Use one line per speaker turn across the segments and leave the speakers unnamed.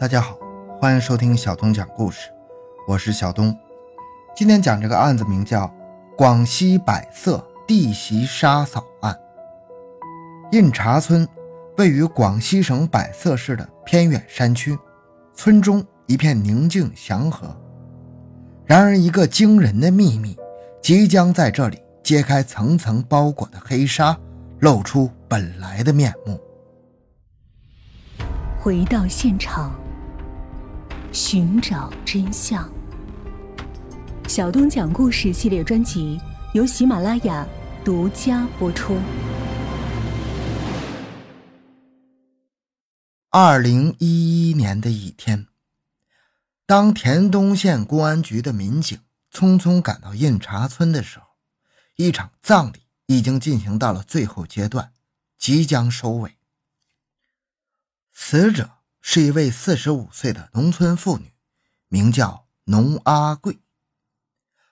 大家好，欢迎收听小东讲故事，我是小东。今天讲这个案子名叫广西百色地袭杀嫂案。印察村位于广西省百色市的偏远山区，村中一片宁静祥和。然而，一个惊人的秘密即将在这里揭开层层包裹的黑纱，露出本来的面目。
回到现场。寻找真相。小东讲故事系列专辑由喜马拉雅独家播出。
二零一一年的一天，当田东县公安局的民警匆匆赶到印察村的时候，一场葬礼已经进行到了最后阶段，即将收尾。死者。是一位四十五岁的农村妇女，名叫农阿贵。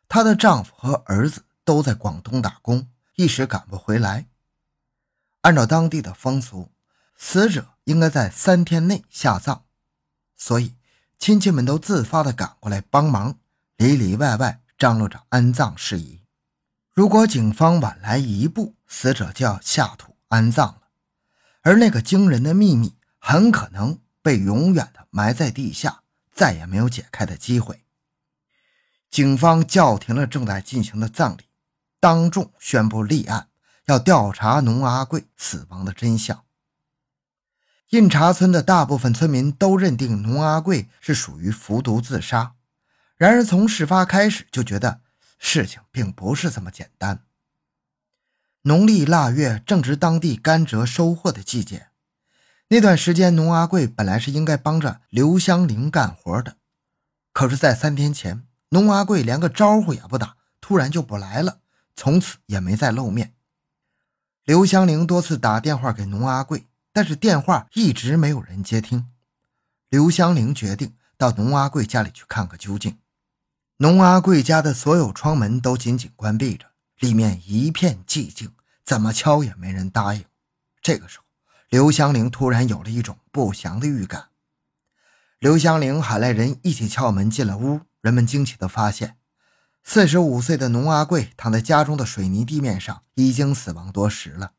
她的丈夫和儿子都在广东打工，一时赶不回来。按照当地的风俗，死者应该在三天内下葬，所以亲戚们都自发的赶过来帮忙，里里外外张罗着安葬事宜。如果警方晚来一步，死者就要下土安葬了，而那个惊人的秘密很可能。被永远的埋在地下，再也没有解开的机会。警方叫停了正在进行的葬礼，当众宣布立案，要调查农阿贵死亡的真相。印察村的大部分村民都认定农阿贵是属于服毒自杀，然而从事发开始就觉得事情并不是这么简单。农历腊月正值当地甘蔗收获的季节。那段时间，农阿贵本来是应该帮着刘香玲干活的，可是，在三天前，农阿贵连个招呼也不打，突然就不来了，从此也没再露面。刘香玲多次打电话给农阿贵，但是电话一直没有人接听。刘香玲决定到农阿贵家里去看个究竟。农阿贵家的所有窗门都紧紧关闭着，里面一片寂静，怎么敲也没人答应。这个时候。刘香玲突然有了一种不祥的预感。刘香玲喊来人一起撬门进了屋，人们惊奇地发现，四十五岁的农阿贵躺在家中的水泥地面上，已经死亡多时了。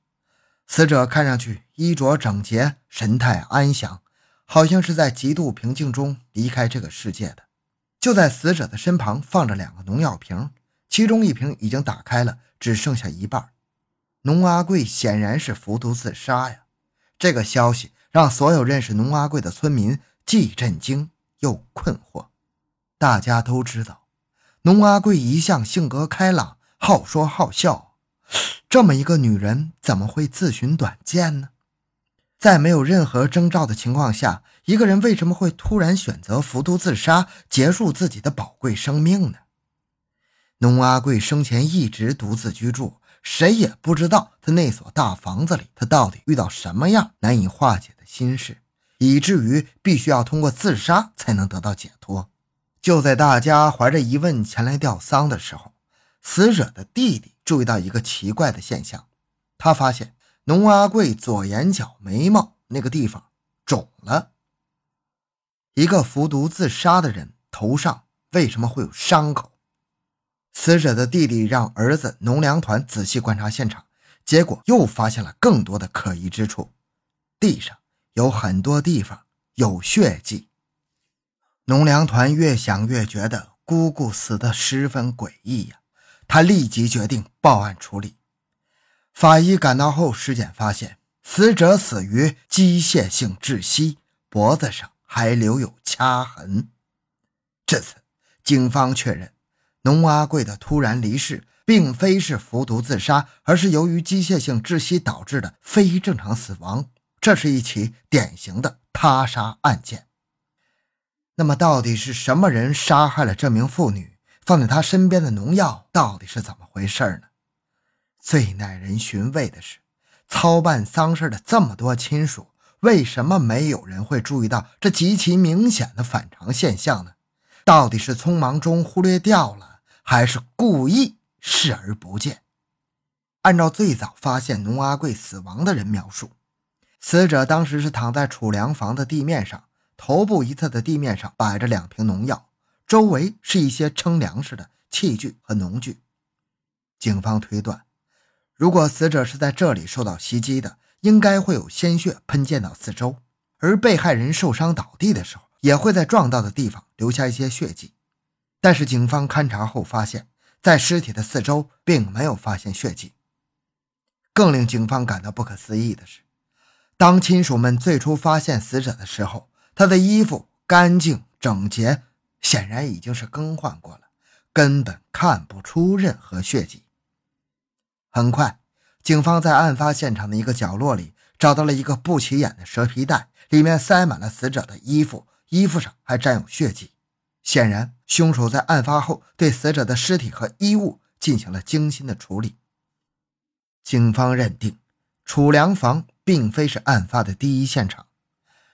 死者看上去衣着整洁，神态安详，好像是在极度平静中离开这个世界的。就在死者的身旁放着两个农药瓶，其中一瓶已经打开了，只剩下一半。农阿贵显然是服毒自杀呀！这个消息让所有认识农阿贵的村民既震惊又困惑。大家都知道，农阿贵一向性格开朗，好说好笑。这么一个女人，怎么会自寻短见呢？在没有任何征兆的情况下，一个人为什么会突然选择服毒自杀，结束自己的宝贵生命呢？农阿贵生前一直独自居住。谁也不知道他那所大房子里，他到底遇到什么样难以化解的心事，以至于必须要通过自杀才能得到解脱。就在大家怀着疑问前来吊丧的时候，死者的弟弟注意到一个奇怪的现象，他发现农阿贵左眼角眉毛那个地方肿了。一个服毒自杀的人头上为什么会有伤口？死者的弟弟让儿子农粮团仔细观察现场，结果又发现了更多的可疑之处。地上有很多地方有血迹。农粮团越想越觉得姑姑死得十分诡异呀，他立即决定报案处理。法医赶到后尸检发现，死者死于机械性窒息，脖子上还留有掐痕。这次，警方确认。农阿贵的突然离世，并非是服毒自杀，而是由于机械性窒息导致的非正常死亡。这是一起典型的他杀案件。那么，到底是什么人杀害了这名妇女？放在她身边的农药到底是怎么回事呢？最耐人寻味的是，操办丧事的这么多亲属，为什么没有人会注意到这极其明显的反常现象呢？到底是匆忙中忽略掉了？还是故意视而不见。按照最早发现农阿贵死亡的人描述，死者当时是躺在储粮房的地面上，头部一侧的地面上摆着两瓶农药，周围是一些称粮食的器具和农具。警方推断，如果死者是在这里受到袭击的，应该会有鲜血喷溅到四周，而被害人受伤倒地的时候，也会在撞到的地方留下一些血迹。但是警方勘查后发现，在尸体的四周并没有发现血迹。更令警方感到不可思议的是，当亲属们最初发现死者的时候，他的衣服干净整洁，显然已经是更换过了，根本看不出任何血迹。很快，警方在案发现场的一个角落里找到了一个不起眼的蛇皮袋，里面塞满了死者的衣服，衣服上还沾有血迹。显然，凶手在案发后对死者的尸体和衣物进行了精心的处理。警方认定，储粮房并非是案发的第一现场，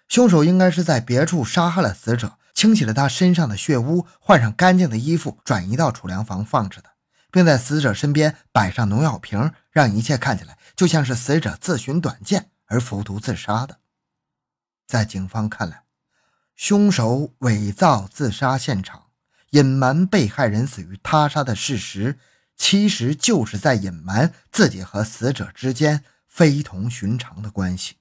凶手应该是在别处杀害了死者，清洗了他身上的血污，换上干净的衣服，转移到储粮房放置的。并在死者身边摆上农药瓶，让一切看起来就像是死者自寻短见而服毒自杀的。在警方看来，凶手伪造自杀现场，隐瞒被害人死于他杀的事实，其实就是在隐瞒自己和死者之间非同寻常的关系。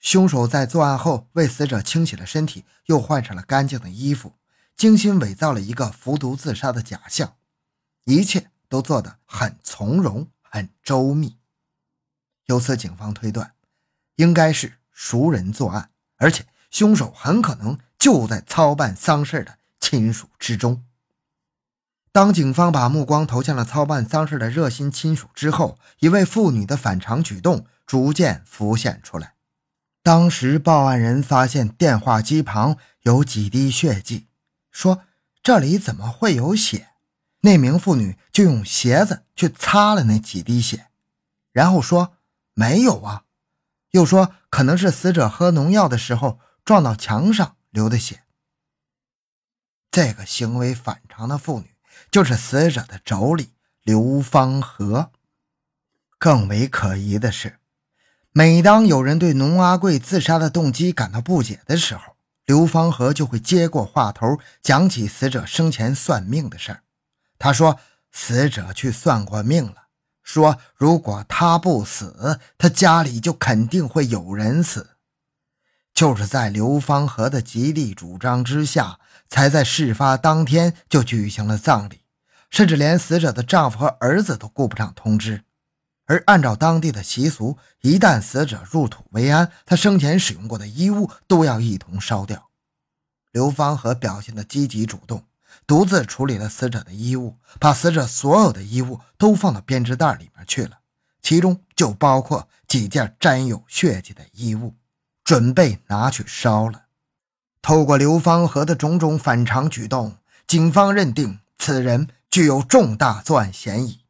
凶手在作案后为死者清洗了身体，又换上了干净的衣服，精心伪造了一个服毒自杀的假象。一切都做得很从容、很周密，由此警方推断，应该是熟人作案，而且凶手很可能就在操办丧事的亲属之中。当警方把目光投向了操办丧事的热心亲属之后，一位妇女的反常举动逐渐浮现出来。当时报案人发现电话机旁有几滴血迹，说：“这里怎么会有血？”那名妇女就用鞋子去擦了那几滴血，然后说没有啊，又说可能是死者喝农药的时候撞到墙上流的血。这个行为反常的妇女就是死者的妯娌刘芳和。更为可疑的是，每当有人对农阿贵自杀的动机感到不解的时候，刘芳和就会接过话头，讲起死者生前算命的事儿。他说：“死者去算过命了，说如果他不死，他家里就肯定会有人死。就是在刘芳和的极力主张之下，才在事发当天就举行了葬礼，甚至连死者的丈夫和儿子都顾不上通知。而按照当地的习俗，一旦死者入土为安，他生前使用过的衣物都要一同烧掉。刘芳和表现的积极主动。”独自处理了死者的衣物，把死者所有的衣物都放到编织袋里面去了，其中就包括几件沾有血迹的衣物，准备拿去烧了。透过刘芳和的种种反常举动，警方认定此人具有重大作案嫌疑。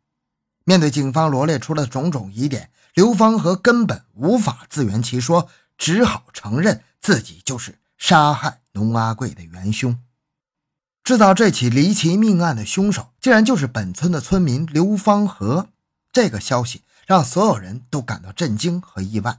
面对警方罗列出的种种疑点，刘芳和根本无法自圆其说，只好承认自己就是杀害农阿贵的元凶。制造这起离奇命案的凶手，竟然就是本村的村民刘芳和。这个消息让所有人都感到震惊和意外。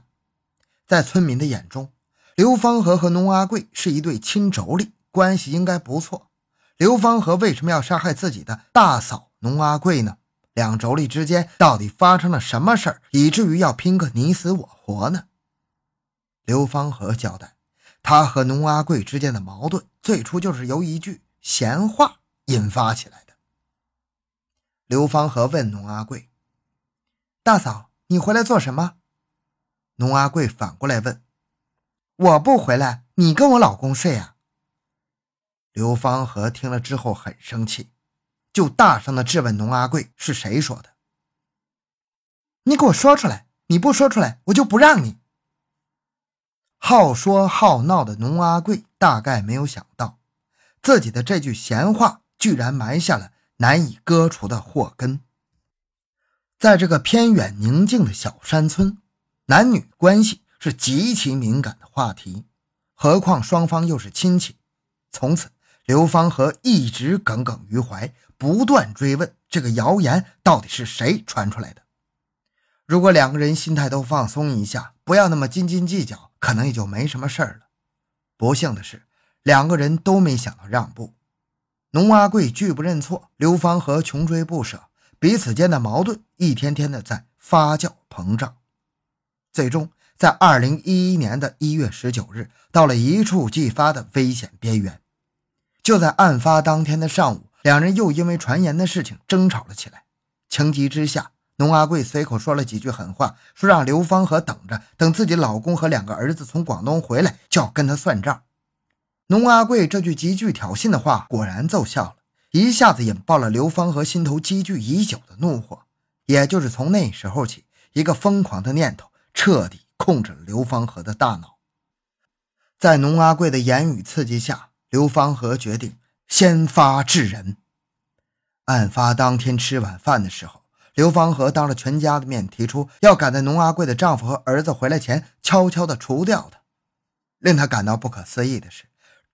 在村民的眼中，刘芳和和农阿贵是一对亲妯娌，关系应该不错。刘芳和为什么要杀害自己的大嫂农阿贵呢？两妯娌之间到底发生了什么事儿，以至于要拼个你死我活呢？刘芳和交代，他和农阿贵之间的矛盾，最初就是由一句。闲话引发起来的。刘芳和问农阿贵：“大嫂，你回来做什么？”农阿贵反过来问：“我不回来，你跟我老公睡啊？”刘芳和听了之后很生气，就大声的质问农阿贵：“是谁说的？你给我说出来！你不说出来，我就不让你。”好说好闹的农阿贵大概没有想到。自己的这句闲话，居然埋下了难以割除的祸根。在这个偏远宁静的小山村，男女关系是极其敏感的话题，何况双方又是亲戚。从此，刘芳和一直耿耿于怀，不断追问这个谣言到底是谁传出来的。如果两个人心态都放松一下，不要那么斤斤计较，可能也就没什么事儿了。不幸的是，两个人都没想到让步。农阿贵拒不认错，刘芳和穷追不舍，彼此间的矛盾一天天的在发酵膨胀。最终，在二零一一年的一月十九日，到了一触即发的危险边缘。就在案发当天的上午，两人又因为传言的事情争吵了起来。情急之下，农阿贵随口说了几句狠话，说让刘芳和等着，等自己老公和两个儿子从广东回来，就要跟他算账。农阿贵这句极具挑衅的话果然奏效了，一下子引爆了刘芳和心头积聚已久的怒火。也就是从那时候起，一个疯狂的念头彻底控制了刘芳和的大脑。在农阿贵的言语刺激下，刘芳和决定先发制人。案发当天吃晚饭的时候。刘芳和当着全家的面提出，要赶在农阿贵的丈夫和儿子回来前，悄悄地除掉他。令她感到不可思议的是，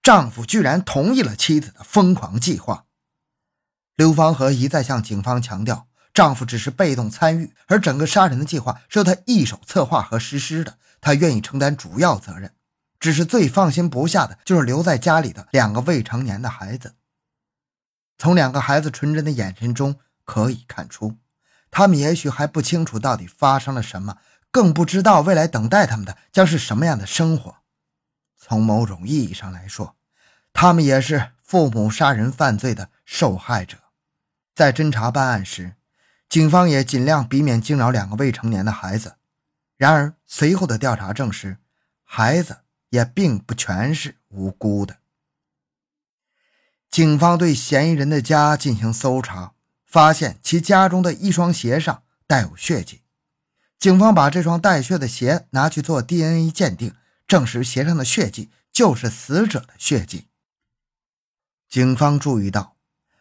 丈夫居然同意了妻子的疯狂计划。刘芳和一再向警方强调，丈夫只是被动参与，而整个杀人的计划是由她一手策划和实施的，她愿意承担主要责任。只是最放心不下的就是留在家里的两个未成年的孩子。从两个孩子纯真的眼神中可以看出。他们也许还不清楚到底发生了什么，更不知道未来等待他们的将是什么样的生活。从某种意义上来说，他们也是父母杀人犯罪的受害者。在侦查办案时，警方也尽量避免惊扰两个未成年的孩子。然而，随后的调查证实，孩子也并不全是无辜的。警方对嫌疑人的家进行搜查。发现其家中的一双鞋上带有血迹，警方把这双带血的鞋拿去做 DNA 鉴定，证实鞋上的血迹就是死者的血迹。警方注意到，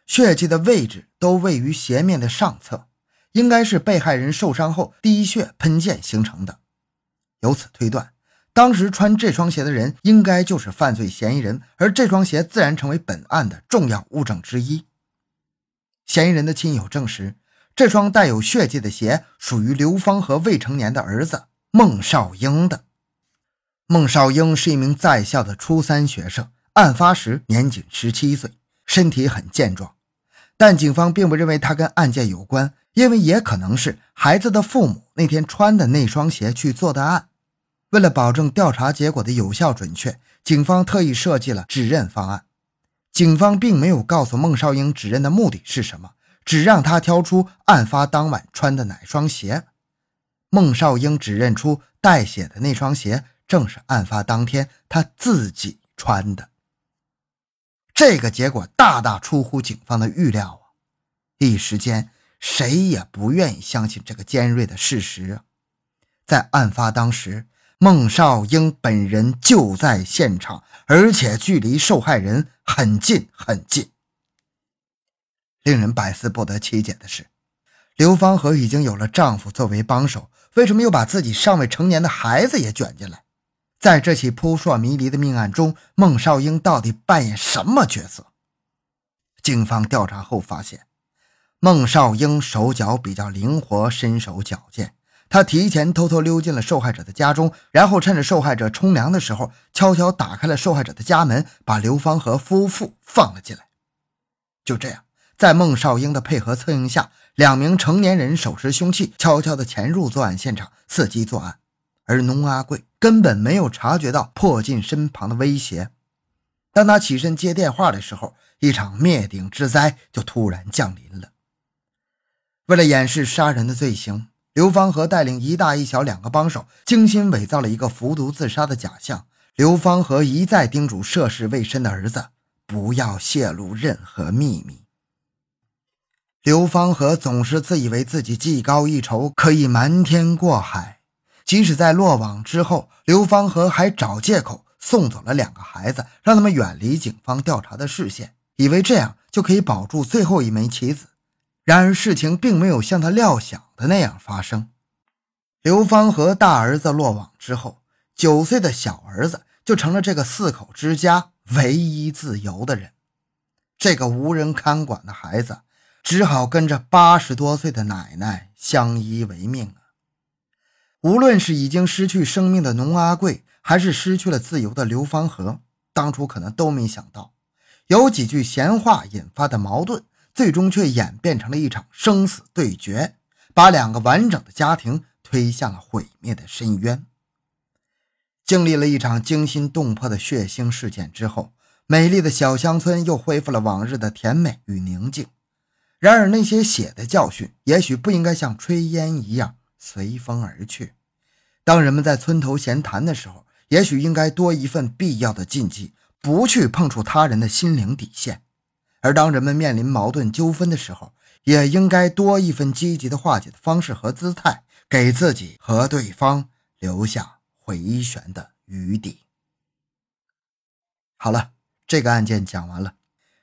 血迹的位置都位于鞋面的上侧，应该是被害人受伤后滴血喷溅形成的。由此推断，当时穿这双鞋的人应该就是犯罪嫌疑人，而这双鞋自然成为本案的重要物证之一。嫌疑人的亲友证实，这双带有血迹的鞋属于刘芳和未成年的儿子孟少英的。孟少英是一名在校的初三学生，案发时年仅十七岁，身体很健壮。但警方并不认为他跟案件有关，因为也可能是孩子的父母那天穿的那双鞋去做的案。为了保证调查结果的有效准确，警方特意设计了指认方案。警方并没有告诉孟少英指认的目的是什么，只让他挑出案发当晚穿的哪双鞋。孟少英指认出带血的那双鞋正是案发当天他自己穿的。这个结果大大出乎警方的预料啊！一时间，谁也不愿意相信这个尖锐的事实！在案发当时。孟少英本人就在现场，而且距离受害人很近很近。令人百思不得其解的是，刘芳和已经有了丈夫作为帮手，为什么又把自己尚未成年的孩子也卷进来？在这起扑朔迷离的命案中，孟少英到底扮演什么角色？警方调查后发现，孟少英手脚比较灵活，身手矫健。他提前偷偷溜进了受害者的家中，然后趁着受害者冲凉的时候，悄悄打开了受害者的家门，把刘芳和夫妇放了进来。就这样，在孟少英的配合策应下，两名成年人手持凶器，悄悄地潜入作案现场，伺机作案。而农阿贵根本没有察觉到迫近身旁的威胁。当他起身接电话的时候，一场灭顶之灾就突然降临了。为了掩饰杀人的罪行。刘芳和带领一大一小两个帮手，精心伪造了一个服毒自杀的假象。刘芳和一再叮嘱涉世未深的儿子不要泄露任何秘密。刘芳和总是自以为自己技高一筹，可以瞒天过海。即使在落网之后，刘芳和还找借口送走了两个孩子，让他们远离警方调查的视线，以为这样就可以保住最后一枚棋子。然而，事情并没有像他料想的那样发生。刘芳和大儿子落网之后，九岁的小儿子就成了这个四口之家唯一自由的人。这个无人看管的孩子，只好跟着八十多岁的奶奶相依为命啊。无论是已经失去生命的农阿贵，还是失去了自由的刘芳和，当初可能都没想到，有几句闲话引发的矛盾，最终却演变成了一场生死对决，把两个完整的家庭推向了毁灭的深渊。经历了一场惊心动魄的血腥事件之后，美丽的小乡村又恢复了往日的甜美与宁静。然而，那些血的教训，也许不应该像炊烟一样随风而去。当人们在村头闲谈的时候，也许应该多一份必要的禁忌，不去碰触他人的心灵底线；而当人们面临矛盾纠纷的时候，也应该多一份积极的化解的方式和姿态，给自己和对方留下回旋的余地。好了，这个案件讲完了。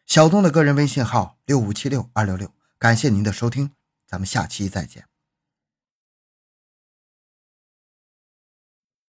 小东的个人微信号六五七六二六六，感谢您的收听，咱们下期再见。